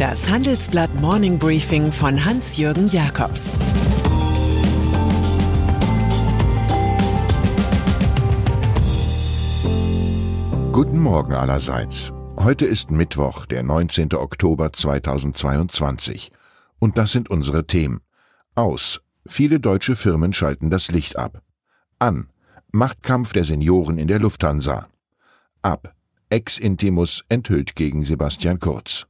Das Handelsblatt Morning Briefing von Hans-Jürgen Jakobs Guten Morgen allerseits. Heute ist Mittwoch, der 19. Oktober 2022. Und das sind unsere Themen. Aus. Viele deutsche Firmen schalten das Licht ab. An. Machtkampf der Senioren in der Lufthansa. Ab. Ex-Intimus enthüllt gegen Sebastian Kurz.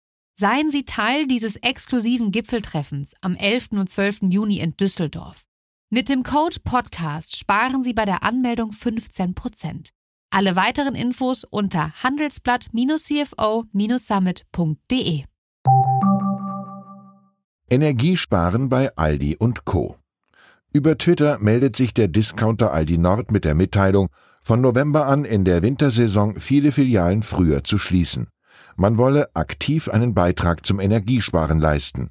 Seien Sie Teil dieses exklusiven Gipfeltreffens am 11. und 12. Juni in Düsseldorf. Mit dem Code Podcast sparen Sie bei der Anmeldung 15%. Alle weiteren Infos unter handelsblatt-cfo-summit.de. Energiesparen bei Aldi und Co. Über Twitter meldet sich der Discounter Aldi Nord mit der Mitteilung, von November an in der Wintersaison viele Filialen früher zu schließen. Man wolle aktiv einen Beitrag zum Energiesparen leisten.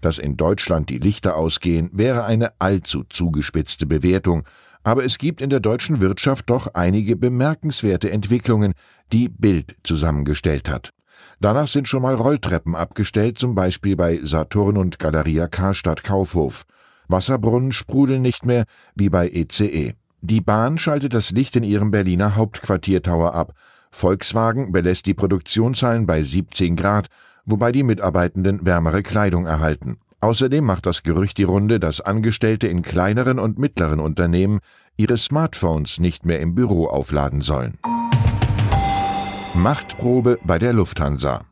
Dass in Deutschland die Lichter ausgehen, wäre eine allzu zugespitzte Bewertung, aber es gibt in der deutschen Wirtschaft doch einige bemerkenswerte Entwicklungen, die Bild zusammengestellt hat. Danach sind schon mal Rolltreppen abgestellt, zum Beispiel bei Saturn und Galeria Karstadt Kaufhof. Wasserbrunnen sprudeln nicht mehr, wie bei ECE. Die Bahn schaltet das Licht in ihrem Berliner Hauptquartiertower ab. Volkswagen belässt die Produktionshallen bei 17 Grad wobei die Mitarbeitenden wärmere Kleidung erhalten. Außerdem macht das Gerücht die Runde, dass Angestellte in kleineren und mittleren Unternehmen ihre Smartphones nicht mehr im Büro aufladen sollen. Machtprobe bei der Lufthansa.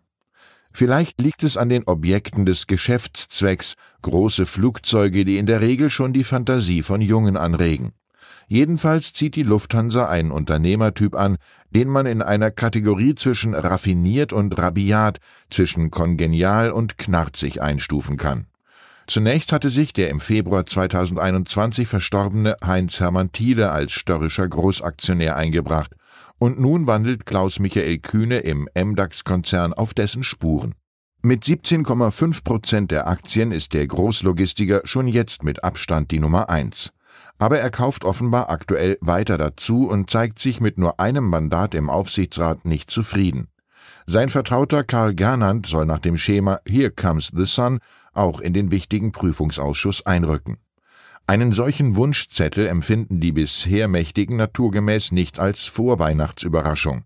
Vielleicht liegt es an den Objekten des Geschäftszwecks, große Flugzeuge, die in der Regel schon die Fantasie von Jungen anregen. Jedenfalls zieht die Lufthansa einen Unternehmertyp an, den man in einer Kategorie zwischen raffiniert und rabiat, zwischen kongenial und knarzig einstufen kann. Zunächst hatte sich der im Februar 2021 verstorbene Heinz-Hermann Thiele als störrischer Großaktionär eingebracht, und nun wandelt Klaus Michael Kühne im MDAX-Konzern auf dessen Spuren. Mit 17,5 Prozent der Aktien ist der Großlogistiker schon jetzt mit Abstand die Nummer eins aber er kauft offenbar aktuell weiter dazu und zeigt sich mit nur einem Mandat im Aufsichtsrat nicht zufrieden. Sein Vertrauter Karl Gernand soll nach dem Schema Here Comes the Sun auch in den wichtigen Prüfungsausschuss einrücken. Einen solchen Wunschzettel empfinden die bisher Mächtigen naturgemäß nicht als Vorweihnachtsüberraschung.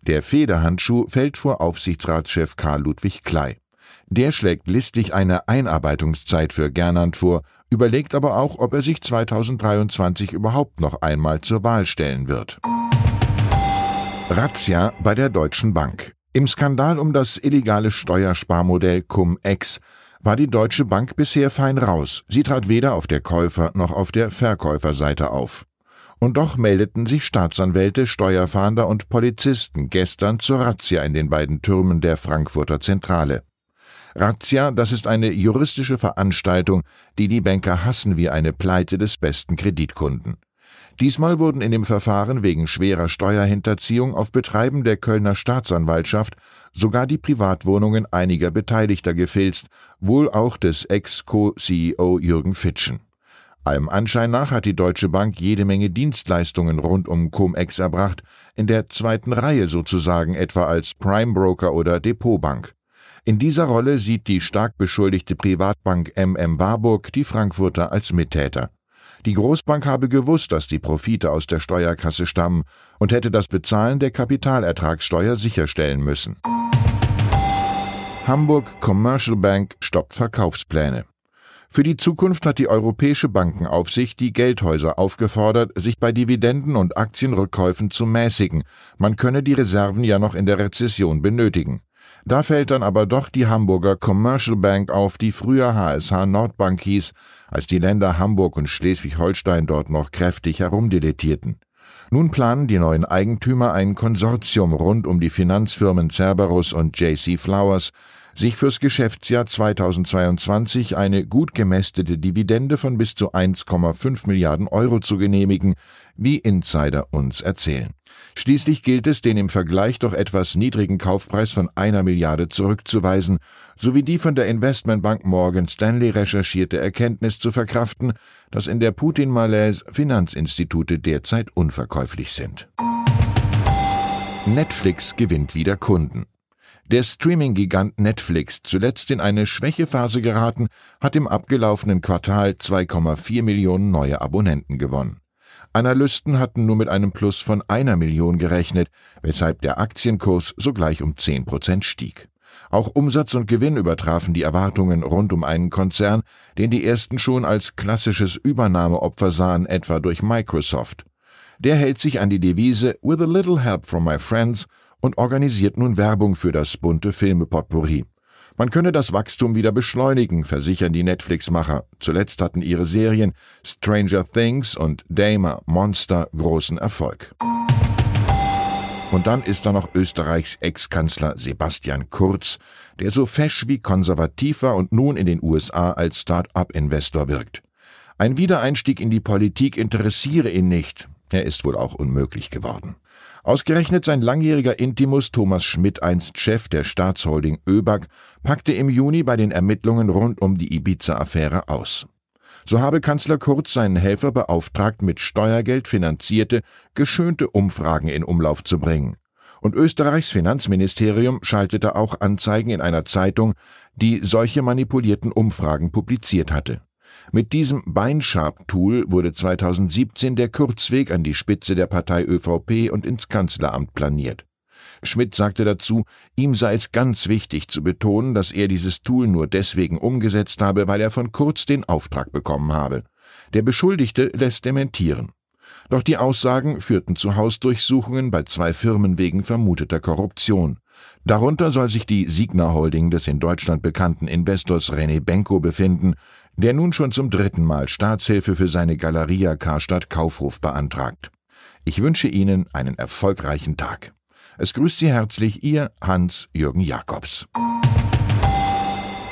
Der Federhandschuh fällt vor Aufsichtsratschef Karl Ludwig Klei. Der schlägt listig eine Einarbeitungszeit für Gernand vor, überlegt aber auch, ob er sich 2023 überhaupt noch einmal zur Wahl stellen wird. Razzia bei der Deutschen Bank. Im Skandal um das illegale Steuersparmodell Cum-Ex war die Deutsche Bank bisher fein raus. Sie trat weder auf der Käufer- noch auf der Verkäuferseite auf. Und doch meldeten sich Staatsanwälte, Steuerfahnder und Polizisten gestern zur Razzia in den beiden Türmen der Frankfurter Zentrale. Razzia, das ist eine juristische Veranstaltung, die die Banker hassen wie eine Pleite des besten Kreditkunden. Diesmal wurden in dem Verfahren wegen schwerer Steuerhinterziehung auf Betreiben der Kölner Staatsanwaltschaft sogar die Privatwohnungen einiger Beteiligter gefilzt, wohl auch des Ex-Co-CEO Jürgen Fitschen. Allem Anschein nach hat die Deutsche Bank jede Menge Dienstleistungen rund um Cum-Ex erbracht, in der zweiten Reihe sozusagen etwa als Prime Broker oder Depotbank. In dieser Rolle sieht die stark beschuldigte Privatbank MM Warburg die Frankfurter als Mittäter. Die Großbank habe gewusst, dass die Profite aus der Steuerkasse stammen und hätte das Bezahlen der Kapitalertragssteuer sicherstellen müssen. Hamburg Commercial Bank stoppt Verkaufspläne. Für die Zukunft hat die Europäische Bankenaufsicht die Geldhäuser aufgefordert, sich bei Dividenden und Aktienrückkäufen zu mäßigen. Man könne die Reserven ja noch in der Rezession benötigen. Da fällt dann aber doch die Hamburger Commercial Bank auf, die früher HSH Nordbank hieß, als die Länder Hamburg und Schleswig-Holstein dort noch kräftig herumdilettierten. Nun planen die neuen Eigentümer ein Konsortium rund um die Finanzfirmen Cerberus und JC Flowers. sich fürs Geschäftsjahr 2022 eine gut gemästete Dividende von bis zu 1,5 Milliarden Euro zu genehmigen, wie Insider uns erzählen. Schließlich gilt es, den im Vergleich doch etwas niedrigen Kaufpreis von einer Milliarde zurückzuweisen, sowie die von der Investmentbank Morgan Stanley recherchierte Erkenntnis zu verkraften, dass in der Putin-Malaise Finanzinstitute derzeit unverkäuflich sind. Netflix gewinnt wieder Kunden. Der Streaming-Gigant Netflix, zuletzt in eine Schwächephase geraten, hat im abgelaufenen Quartal 2,4 Millionen neue Abonnenten gewonnen. Analysten hatten nur mit einem Plus von einer Million gerechnet, weshalb der Aktienkurs sogleich um 10 Prozent stieg. Auch Umsatz und Gewinn übertrafen die Erwartungen rund um einen Konzern, den die ersten schon als klassisches Übernahmeopfer sahen, etwa durch Microsoft. Der hält sich an die Devise With a little help from my friends und organisiert nun Werbung für das bunte Filmepotpourri. Man könne das Wachstum wieder beschleunigen, versichern die Netflix-Macher. Zuletzt hatten ihre Serien Stranger Things und Damer Monster großen Erfolg. Und dann ist da noch Österreichs Ex-Kanzler Sebastian Kurz, der so fesch wie konservativ war und nun in den USA als Start-up-Investor wirkt. Ein Wiedereinstieg in die Politik interessiere ihn nicht. Er ist wohl auch unmöglich geworden. Ausgerechnet sein langjähriger Intimus Thomas Schmidt, einst Chef der Staatsholding ÖBAG, packte im Juni bei den Ermittlungen rund um die Ibiza-Affäre aus. So habe Kanzler Kurz seinen Helfer beauftragt, mit Steuergeld finanzierte, geschönte Umfragen in Umlauf zu bringen. Und Österreichs Finanzministerium schaltete auch Anzeigen in einer Zeitung, die solche manipulierten Umfragen publiziert hatte. Mit diesem Beinschab-Tool wurde 2017 der Kurzweg an die Spitze der Partei ÖVP und ins Kanzleramt planiert. Schmidt sagte dazu, ihm sei es ganz wichtig zu betonen, dass er dieses Tool nur deswegen umgesetzt habe, weil er von Kurz den Auftrag bekommen habe. Der Beschuldigte lässt dementieren. Doch die Aussagen führten zu Hausdurchsuchungen bei zwei Firmen wegen vermuteter Korruption. Darunter soll sich die Signa Holding des in Deutschland bekannten Investors René Benko befinden, der nun schon zum dritten Mal Staatshilfe für seine Galeria Karstadt Kaufhof beantragt. Ich wünsche Ihnen einen erfolgreichen Tag. Es grüßt Sie herzlich Ihr Hans-Jürgen Jakobs.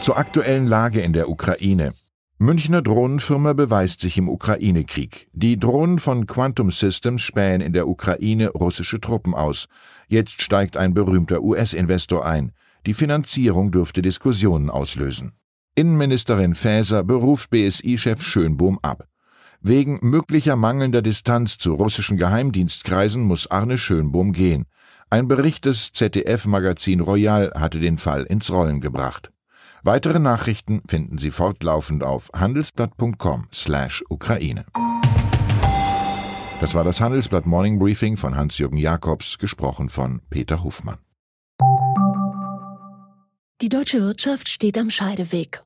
Zur aktuellen Lage in der Ukraine. Münchner Drohnenfirma beweist sich im Ukraine-Krieg. Die Drohnen von Quantum Systems spähen in der Ukraine russische Truppen aus. Jetzt steigt ein berühmter US-Investor ein. Die Finanzierung dürfte Diskussionen auslösen. Innenministerin Faeser beruft BSI-Chef Schönbohm ab. Wegen möglicher mangelnder Distanz zu russischen Geheimdienstkreisen muss Arne Schönbohm gehen. Ein Bericht des ZDF-Magazin Royal hatte den Fall ins Rollen gebracht. Weitere Nachrichten finden Sie fortlaufend auf handelsblatt.com/ukraine. Das war das Handelsblatt Morning Briefing von Hans-Jürgen Jakobs, gesprochen von Peter Hofmann. Die deutsche Wirtschaft steht am Scheideweg.